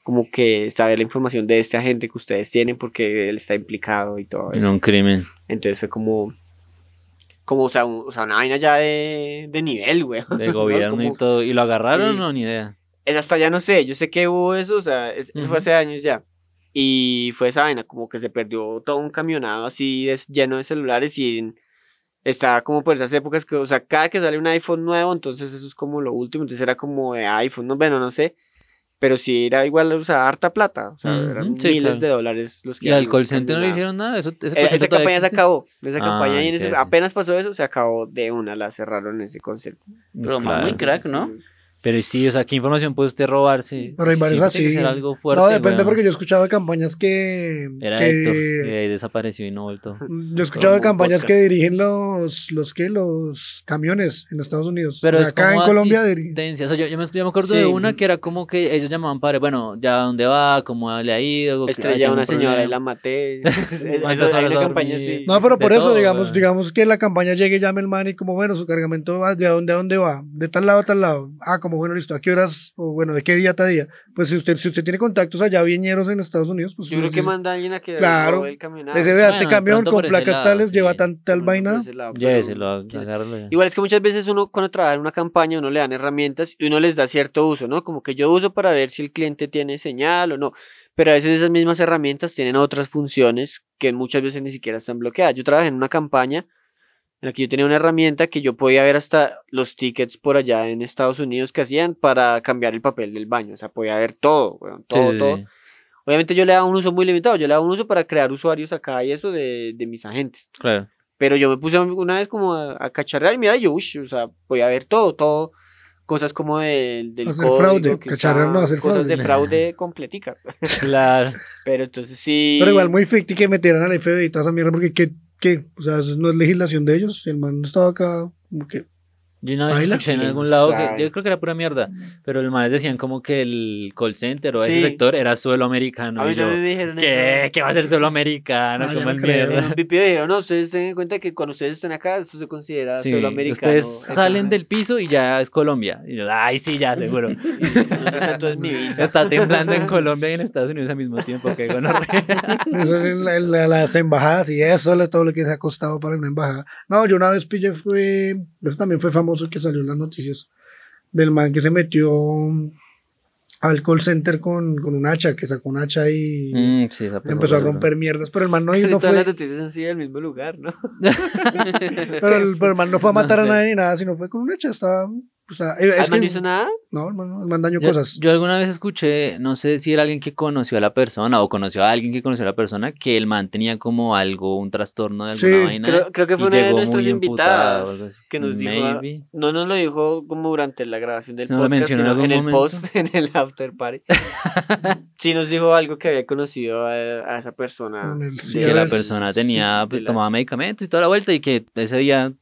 como que saber la información de este agente que ustedes tienen porque él está implicado y todo En eso. un crimen. Entonces fue como, como o, sea, un- o sea, una vaina ya de, de nivel, güey. De gobierno y Como- todo. ¿Y lo agarraron Sí. o ni idea? Es hasta ya no sé, yo sé que hubo eso, o sea, es- eso Ujú. fue hace años ya. Y fue esa vaina, como que se perdió todo un camionado así des- lleno de celulares y en- estaba como por esas épocas que, o sea, cada que sale un iPhone nuevo, entonces eso es como lo último, entonces era como de iPhone, no, bueno, no sé, pero sí era igual, o sea, harta plata, o sea, eran sí, miles claro. de dólares los que ¿Y al call center no le hicieron nada? Eso, Eh, esa todavía campaña se existe? acabó, esa Ah, campaña y en sí, ese- sí. apenas pasó eso, se acabó de una, la cerraron en ese concierto. Pero man, muy crack, ¿no? Pero sí, o sea, ¿qué información puede usted robarse? Pero hay varios Sí, que así. ser algo fuerte. no, depende porque yo escuchaba campañas que. Era que- Héctor, y ahí desapareció y no voltó. Yo escuchaba campañas que dirigen los, los que los camiones en Estados Unidos. Pero es acá como en Colombia diri- asistencia. O sea, yo, yo me, yo me acuerdo de una que era como que ellos llamaban padre, bueno, ya dónde va, cómo le ha ido. Estrella a una señora y la maté. No, pero por de eso, todo, digamos, digamos que la campaña llegue y llame el man y como, bueno, su cargamento va de dónde a dónde va, de tal lado a tal lado. Ah, como, bueno, listo, ¿a qué horas? O bueno, ¿de qué día a día? Pues si usted, si usted tiene contactos allá viñeros en Estados Unidos, pues... Yo creo que dice, manda a alguien a que Claro. el camionado. Ese vea, Bueno, este camión con placas lado, tales sí. lleva tan, tal vaina. ese lado, Ya pero- ese, lo agárralo ya. Igual es que muchas veces uno cuando trabaja en una campaña uno le dan herramientas y uno les da cierto uso, ¿no? Como que yo uso para ver si el cliente tiene señal o no. Pero a veces esas mismas herramientas tienen otras funciones que muchas veces ni siquiera están bloqueadas. Yo trabajé en una campaña en la que yo tenía una herramienta que yo podía ver hasta los tickets por allá en Estados Unidos que hacían para cambiar el papel del baño. O sea, podía ver todo, Sí, todo, sí, todo. sí. Obviamente yo le daba un uso muy limitado. Yo le daba un uso para crear usuarios acá y eso de, de mis agentes. Claro. Pero yo me puse una vez como a, a cacharrear y mira, yo, ush, o sea, voy a ver todo, todo. Cosas como del, del Hacer código fraude, que cacharrear no, hacer Cosas fraude. de fraude completicas. Claro. Pero entonces sí. Pero igual muy ficti que metieran al FBI y toda esa mierda, porque ¿qué? Qué? O sea, no es legislación de ellos. El man estaba acá, como que... Yo una vez Baila. escuché en ¿Quién algún lado que yo creo que era pura mierda, pero el manes decían como que el call center o Sí. ese sector era suelo americano. a y yo, dijeron ¿Qué? eso. ¿Qué va a ser suelo americano? Ah, yo ¿Cómo no. En mierda? dijeron, no, ustedes tengan en cuenta que cuando ustedes estén acá, esto se considera Sí, solo americano. ustedes salen del piso y ya es Colombia. Y yo, ay, sí, ya, seguro. ¿Dónde está mi visa? Está temblando en Colombia y en Estados Unidos al mismo tiempo. Que gonorrea. Eso es la- la- las embajadas y eso es todo lo que se ha costado para una embajada. No, yo una vez pillé fue, eso también fue famoso que salió en las noticias, del man que se metió al call center con, con un hacha, que sacó un hacha y Mm, sí, empezó a romper mierdas, pero el man no, Casi no todas las fue, noticias han sido del mismo lugar, ¿no? pero el, pero el man no fue a No matar a sé. nadie ni nada, sino fue con un hacha, estaba, o sea, eh, es ¿Al man que- no hizo nada? no, el man, no- el man dañó Yo, cosas. yo alguna vez escuché, no sé si era alguien que conoció a la persona o conoció a alguien que conoció a la persona, que el man tenía como algo, un trastorno de alguna Sí, vaina. Creo, creo que fue una de invitadas así. que nos dijo. ah, Maybe. No nos lo dijo como durante la grabación del ¿No podcast, en sino en el post, en el after party. sí nos dijo algo que había conocido a, a esa persona. Sí, que la persona sí, tenía, de pues, tomaba medicamentos y toda la vuelta y que ese día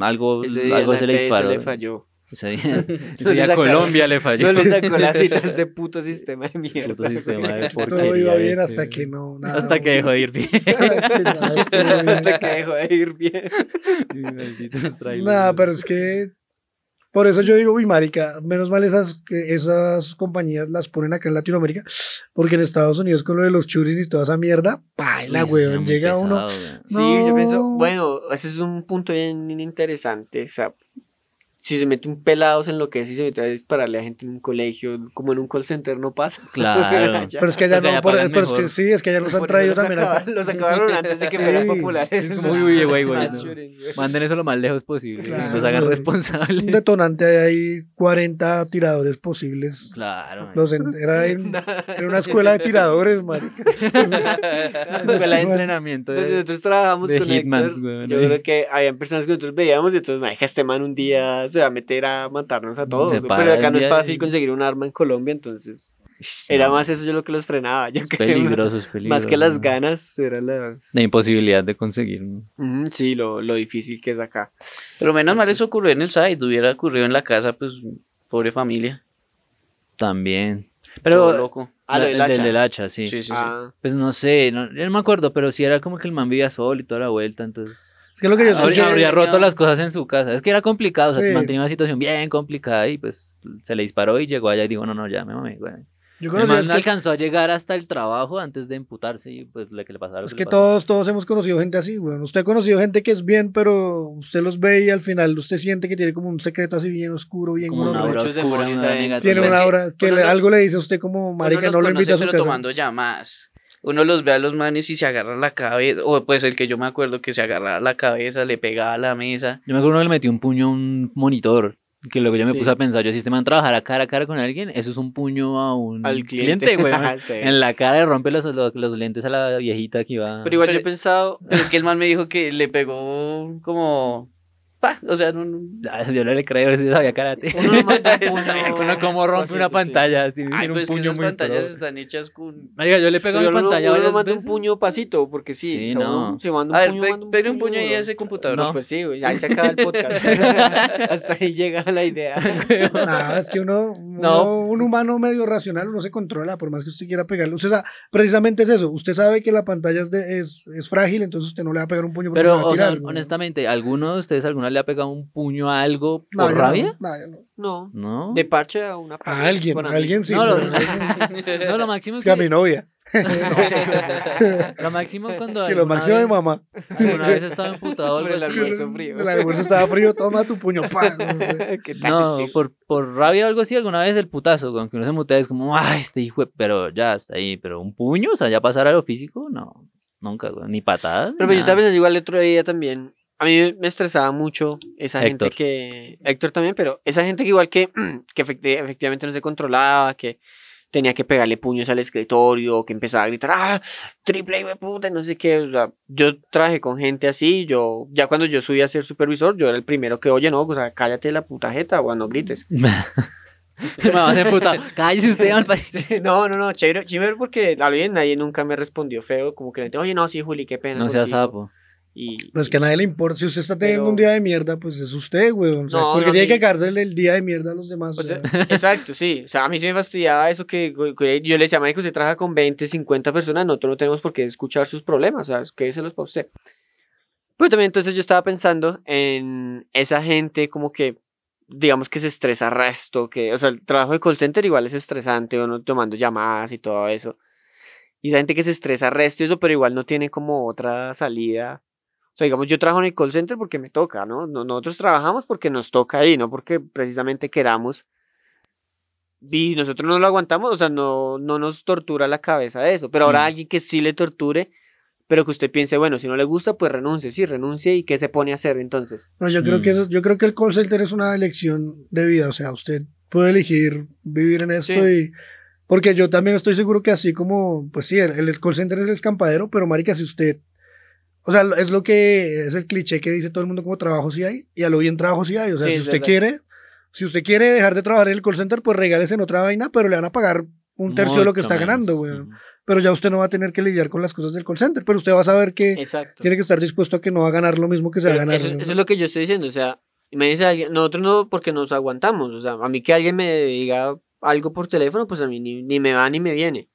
algo, Ese día algo se le disparó. le falló. Ese día, ese No Colombia le falló. No le sacó las citas de este puto sistema de mierda. Puto sistema de Todo iba bien este, hasta que no, nada, Hasta que dejó de ir bien. Hasta que dejó de ir bien. Malditos trailers, Nada, pero es que por eso yo digo, uy, marica, menos mal esas, que esas compañías las ponen acá en Latinoamérica, porque en Estados Unidos con lo de los churis y toda esa mierda, sí, weón, llega uno. Sí, yo pienso, No. bueno, ese es un punto bien interesante. O sea, si se mete un pelado, se enloquece y se mete a dispararle a gente en un colegio, como en un call center, no pasa. Claro. Pero es que allá Porque no, por- pero es que sí, es que allá los han traído los también acaba-. Los acabaron antes de que Sí. fueran populares. Es como, uy, güey, güey, no. Manden eso lo más lejos posible. que Claro, nos hagan responsables. Un detonante hay 40 tiradores posibles. Claro. Los en- era, en- era una escuela de tiradores, marica. Una escuela de entrenamiento. Donde de- nosotros trabajamos de con hitmans, Héctor, güey, yo creo que habían personas que nosotros veíamos y entonces, maneja este man un día se va a meter a matarnos a todos. Pero acá no es fácil y- conseguir un arma en Colombia, entonces Era más eso yo lo que los frenaba. Yo Es creo, peligroso, es peligroso. Más que las ganas, era la... La imposibilidad de conseguir. Sí, lo, lo difícil que es acá. Pero menos mal eso ocurrió en el site, hubiera ocurrido en la casa, pues, pobre familia. También. Todo Pero. loco. Ah, lo la- del el hacha. del hacha, sí. Sí, sí, sí. Ah, Pues no sé, no, yo no me acuerdo, pero sí era como que el man vivía solo y toda la vuelta, entonces. Es que lo que yo escuché. Habría, habría roto las cosas en su casa. Es que era complicado, o sea, Sí. mantenía una situación bien complicada y pues se le disparó y llegó allá y dijo, no, no, ya me mamé, güey. Yo man es que, alcanzó a llegar hasta el trabajo antes de imputarse y pues le que le pasara. lo es que todos, todos hemos conocido gente así, weón. Usted ha conocido gente que es bien, pero usted los ve y al final usted siente que tiene como un secreto así bien oscuro, bien como una aura oscura, una. Tiene una que aura que uno le- algo le dice a usted como, marica, no lo los invita a su casa. tomando llamadas. Uno los ve a los manes y se agarra la cabeza, o pues el que yo me acuerdo que se agarraba la cabeza, le pegaba a la mesa. Yo me acuerdo que le metió un puño a un monitor. Que luego yo me Sí. puse a pensar, yo si este man trabajara cara a cara con alguien, eso es un puño a un al cliente. güey. Sí. En la cara le rompe los, los, los lentes a la viejita que iba. Pero igual yo he pensado, Pero es que el man me dijo que le pegó como... Pa, o sea, no, no- Ah, Yo no le creo, si sabía karate. uno manda un puño que Uno como rompe una pantalla. Ay, pues que un puño esas muy pantallas pro. están hechas con... Marica, yo le pego a mi uno, pantalla uno no varias manda un veces. puño pasito, porque sí. Sí, o sea, no. uno se manda un A ver, puño, pe- un pegue un puño ahí a ese computador. No. Pues sí, güey, ahí se acaba el podcast. Hasta ahí llega la idea. Nada, es que uno, uno- No. un humano medio racional, uno se controla, por más que usted quiera pegarle. Usted sa- precisamente es eso. Usted sabe que la pantalla es, de- es, es frágil, entonces usted no le va a pegar un puño Pero, se va a o sea, honestamente, ¿alguno de ustedes alguna le ha pegado un puño a algo No, por no, rabia? no, no. No, No. de parche a una A alguien, a alguien sí. No, lo- No, máximo es es que a mi novia. lo máximo cuando que lo máximo de vez- mamá. alguna vez estaba emputado algo el así. frío. El almuerzo estaba frío, toma tu puño. pa. ¿Qué tal? No, por, por rabia o algo así, alguna vez el putazo, aunque uno se mutea, es como, ay, este hijo, de-", pero ya está ahí, pero un puño, o sea, ya pasar a lo físico, no, nunca, güey, ni patadas. Pero ni pues yo estaba pensando igual el otro día también. A mí me estresaba mucho esa gente que. Héctor también, pero esa gente que igual que, que efecti- efectivamente no se controlaba, que tenía que pegarle puños al escritorio, que empezaba a gritar, ¡ah! Triple de puta, no sé qué. o sea, yo trabajé con gente así. Yo, ya cuando yo subí a ser supervisor, yo era el primero que, oye, no, o sea, cállate la puta jeta, o no grites. me vas a emputar. Cállese usted, parece. Sí, no, no, no, chévere, chévere porque a bien nadie nunca me respondió feo, como que oye, no, sí, Juli, qué pena. No sea contigo". sapo. Y, Pues que a nadie le importa. Si usted está teniendo Pero- un día de mierda, pues es usted, güey. O sea, No, porque no, tiene que cagarse el día de mierda a los demás. o sea, sea. exacto, sí. O sea, a mí sí me fastidiaba eso que, que yo le decía, Marico, usted trabaja con 20, 50 personas, nosotros no tenemos por qué escuchar sus problemas, o sea, quédeselos para usted. Pero también entonces yo estaba pensando en esa gente como que, digamos que se estresa resto, que, o sea, el trabajo de call center igual es estresante, uno tomando llamadas y todo eso. Y esa gente que se estresa resto y eso, pero igual no tiene como otra salida. O sea, digamos, yo trabajo en el call center porque me toca, ¿no? No- Nosotros trabajamos porque nos toca ahí, no porque precisamente queramos. Y nosotros no lo aguantamos, o sea, no, no nos tortura la cabeza de eso. Pero ahora Mm. alguien que sí le torture, pero que usted piense, bueno, si no le gusta, pues renuncie, sí, renuncie y qué se pone a hacer entonces. No, yo creo Mm. que eso- yo creo que el call center es una elección de vida, o sea, usted puede elegir vivir en esto Sí. y porque yo también estoy seguro que así como, pues sí, el, el call center es el escampadero, pero marica, si usted, o sea, es lo que es el cliché que dice todo el mundo como trabajo sí hay y a lo bien trabajo sí hay, o sea, Sí, si usted verdad. quiere, si usted quiere dejar de trabajar en el call center, pues regálese en otra vaina, pero le van a pagar un tercio de lo que está ganando, güey. Pero ya usted no va a tener que lidiar con las cosas del call center, pero usted va a saber que Exacto. tiene que estar dispuesto a que no va a ganar lo mismo que se va a ganar. eso, eso es lo que yo estoy diciendo, o sea, imagínense, alguien- nosotros no, porque nos aguantamos, o sea, a mí que alguien me diga algo por teléfono, pues a mí ni, ni me va ni me viene.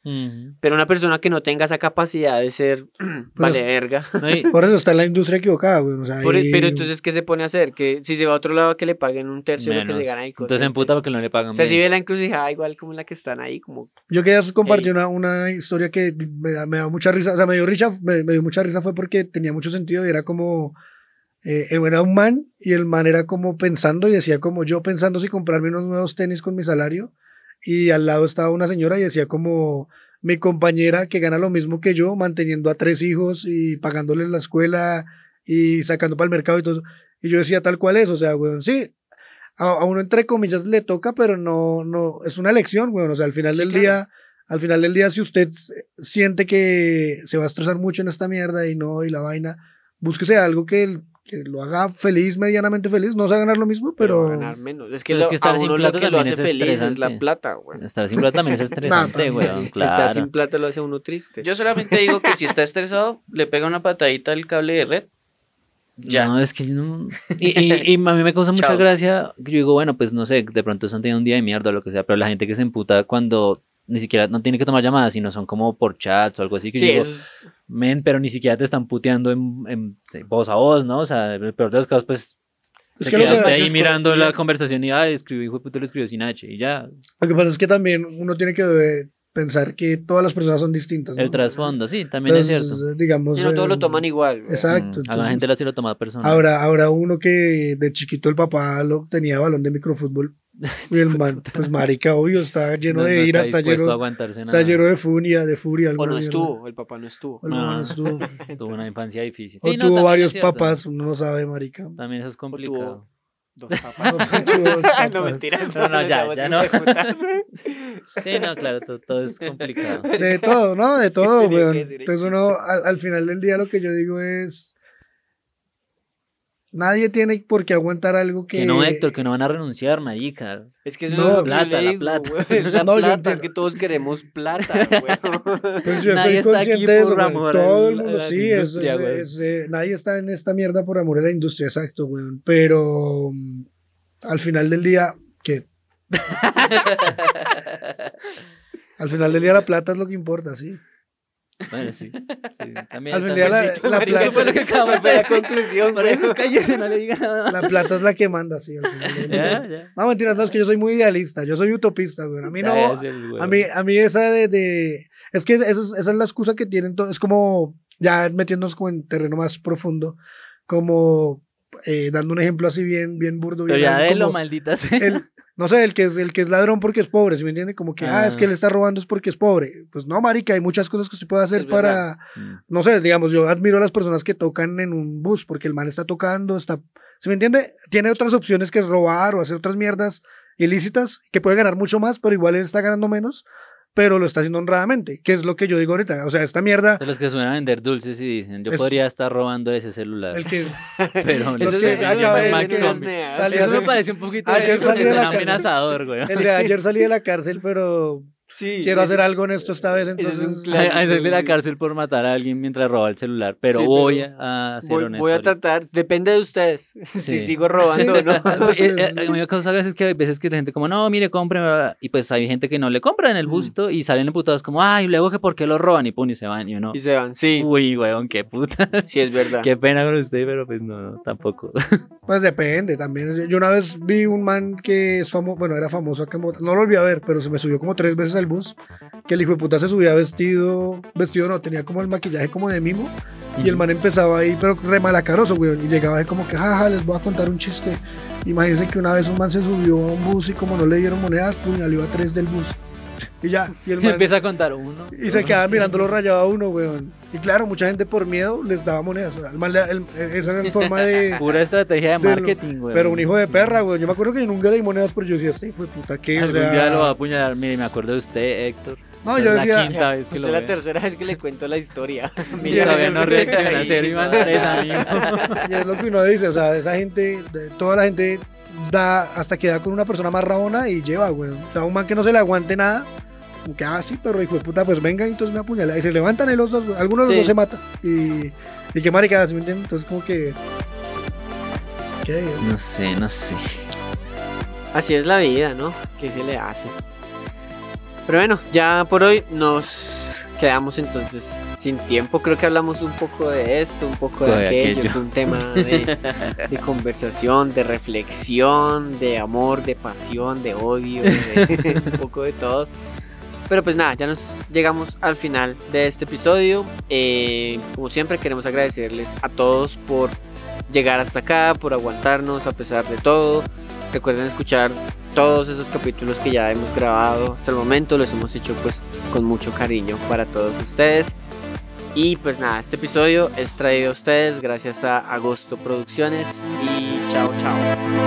Pero una persona que no tenga esa capacidad de ser vale verga. No, Por eso está en la industria equivocada, güey. O sea, por- ahí- pero entonces, ¿qué se pone a hacer? Que si se va a otro lado, que le paguen un tercio de lo que se gana en el Entonces center. emputa porque no le pagan O sea, si ve la encrucijada igual como la que están ahí, como... Yo quería compartir una, una historia que me, da- me da mucha risa. O sea, me dio, risa, me, me dio mucha risa fue porque tenía mucho sentido y era como. Eh, era un man y el man era como pensando y decía como yo pensando si comprarme unos nuevos tenis con mi salario. Y al lado estaba una señora y decía como mi compañera que gana lo mismo que yo, manteniendo a tres hijos y pagándoles la escuela y sacando para el mercado y todo. Y yo decía tal cual es, o sea, weón, sí, a, a uno entre comillas le toca, pero no, no, es una elección, weón. O sea, al final Sí, del claro. día, al final del día, si usted siente que se va a estresar mucho en esta mierda y no, y la vaina, búsquese algo que, que lo haga feliz, medianamente feliz. No se va a ganar lo mismo, Pero pero. ganar menos. Es que, es que estar a sin uno lo plata que lo también hace es feliz es la estresante. plata, güey. Estar sin plata también es estresante, también. weón. Estar Claro. sin plata lo hace a uno triste. Yo solamente digo que si está estresado, le pega una patadita al cable de red. Ya. No, es que yo no. Y, y, y a mí me causa mucha Chaos. gracia. que Yo digo, bueno, pues no sé, de pronto están teniendo un día de mierda o lo que sea, pero la gente que se emputa cuando ni siquiera no tiene que tomar llamadas, sino son como por chats o algo así. Que Sí, digo, es- men, pero ni siquiera te están puteando en, voz a voz, ¿no? O sea, en el peor de los casos, pues. Es te que lo que- quedaste ahí mirando la conversación y, ay, escribió, hijo de puta, lo escribió sin H y ya. Lo que pasa es que también uno tiene que eh, pensar que todas las personas son distintas. ¿no? El trasfondo, sí, también es cierto. Digamos. y no todos lo toman igual. Exacto. Mm, a la gente la sí lo toma personal. Ahora, ahora uno que de chiquito el papá lo tenía balón de microfútbol y el man, pues marica, obvio, está lleno No- de no ira, está está lleno, aguantarse está lleno de furia, de furia. O no estuvo, el papá no estuvo. O el man Ah. estuvo. Tuvo una infancia difícil. O Sí, no, tuvo varios papás, uno no sabe, marica. También eso es complicado. Dos papás. dos no mentiras. No, no, ya, ya no. Sí, no, claro, todo, todo es complicado. De todo, ¿no? De todo, weón. Entonces uno, al, al final del día lo que yo digo es, nadie tiene por qué aguantar algo que... Que no, Héctor, que no van a renunciar, marica. Es que eso No, es lo que plata, yo la le digo, plata. güey, Es la No, yo plata, es que todos queremos plata, güey. Pues yo Nadie aquí consciente de eso, por güey. amor Todo el la- mundo, la sí, es, industria, es- güey. es, eh, nadie está en esta mierda por amor a la industria, exacto, weón. Pero mm, al final del día, ¿qué? al final del día la plata es lo que importa, sí. Bueno, sí. sí, también Al está- final la, plata, fue lo que acabamos de la decir. conclusión, Por güey. eso cállese, no le diga nada. la plata es la que manda, sí. Al final del día. Ya, ya. No, mentiras, no, es que yo soy muy idealista, yo soy utopista, güey. A mí no, el. A mí, a mí esa de, de- Es que esa es, esa es la excusa que tienen. Es como, ya metiéndonos como en terreno más profundo, como eh, dando un ejemplo así bien, bien burdo. Pero bien ya lo maldita sea. el- no sé, el que, es, el que es ladrón porque es pobre, ¿sí me entiende? Como que, ah, es que Ah. él está robando es porque es pobre. Pues no, marica, hay muchas cosas que usted puede hacer para, Mm. no sé, digamos, yo admiro a las personas que tocan en un bus porque el man está tocando, está, ¿se me entiende? Tiene otras opciones que es robar o hacer otras mierdas ilícitas que puede ganar mucho más, pero igual él está ganando menos, pero lo está haciendo honradamente, que es lo que yo digo ahorita. O sea, esta mierda, De los que suelen a vender dulces y dicen, yo Es- podría estar robando ese celular. el que Pero Los que es- eso me parece un poquito ayer de- salí de de la cárcel. amenazador, güey. el de ayer salí de la cárcel, pero Sí, quiero ese- hacer algo en esto esta vez, es entonces... salir de la cárcel por matar a alguien mientras roba el celular, pero Sí, voy pero a ser Voy, honesto. voy a tratar, depende de ustedes, si Sí. sigo robando Sí. o no. Eh, pues, eh, a mí me causa gracia es que hay veces que la gente como, no, mire, compre, bla, bla", y pues hay gente que no le compra en el bus y todo, y salen emputados como, ay, luego que por qué lo roban, y pum, y se van, y uno, Y se van, sí, uy, weón, qué puta, sí es verdad. qué pena con usted, pero pues no, no, tampoco. Pues depende también. Yo una vez vi un man que es famoso, bueno, era famoso acá en Bogotá. No lo volví a ver, pero se me subió como tres veces al bus. Que el hijo de puta se subía vestido, vestido no, tenía como el maquillaje como de mimo. Y el man empezaba ahí, pero re malacaroso, güey. Y llegaba ahí como que, jaja, les voy a contar un chiste. Imagínense que una vez un man se subió a un bus y como no le dieron monedas, puñaleó a tres del bus. Y ya, y el man... empieza a contar uno. Y se quedaban sí. mirándolo rayado a uno, weón. Y claro, mucha gente por miedo les daba monedas. O sea, el man el- esa era la forma de... Pura estrategia de marketing, güey. Pero un hijo de perra, weón. Yo me acuerdo que yo nunca le di monedas, pero yo decía, este hijo de puta, ¿qué? O Algún día lo va a apuñalar, mire, me acuerdo de usted, Héctor. No, Esta yo es la decía, quinta vez que lo es la tercera vez que le cuento la historia. Y Y todavía no reacciona, cero y van tres, amigo. y es lo que uno dice, o sea, esa gente, toda la gente da, hasta que da con una persona más rabona y lleva, weón. O sea, un man que no se le aguante nada, como que, ah, sí, pero hijo de puta, pues venga, entonces me apuñala. Y se levantan y los dos, algunos de los dos se matan. Y, y qué maricada, ¿sí me entiendes? Entonces, como que. ¿Qué? No sé, no sé. Así es la vida, ¿no? ¿Qué se le hace? Pero bueno, ya por hoy nos quedamos entonces sin tiempo. Creo que hablamos un poco de esto, un poco de, De aquello. aquello. Fue un tema de, de conversación, de reflexión, de amor, de pasión, de odio, de un poco de todo. Pero pues nada, ya nos llegamos al final de este episodio. Eh, como siempre queremos agradecerles a todos por llegar hasta acá, por aguantarnos a pesar de todo. Recuerden escuchar todos esos capítulos que ya hemos grabado hasta el momento. Los hemos hecho pues con mucho cariño para todos ustedes. Y pues nada, este episodio es traído a ustedes gracias a Agosto Producciones y chao chao.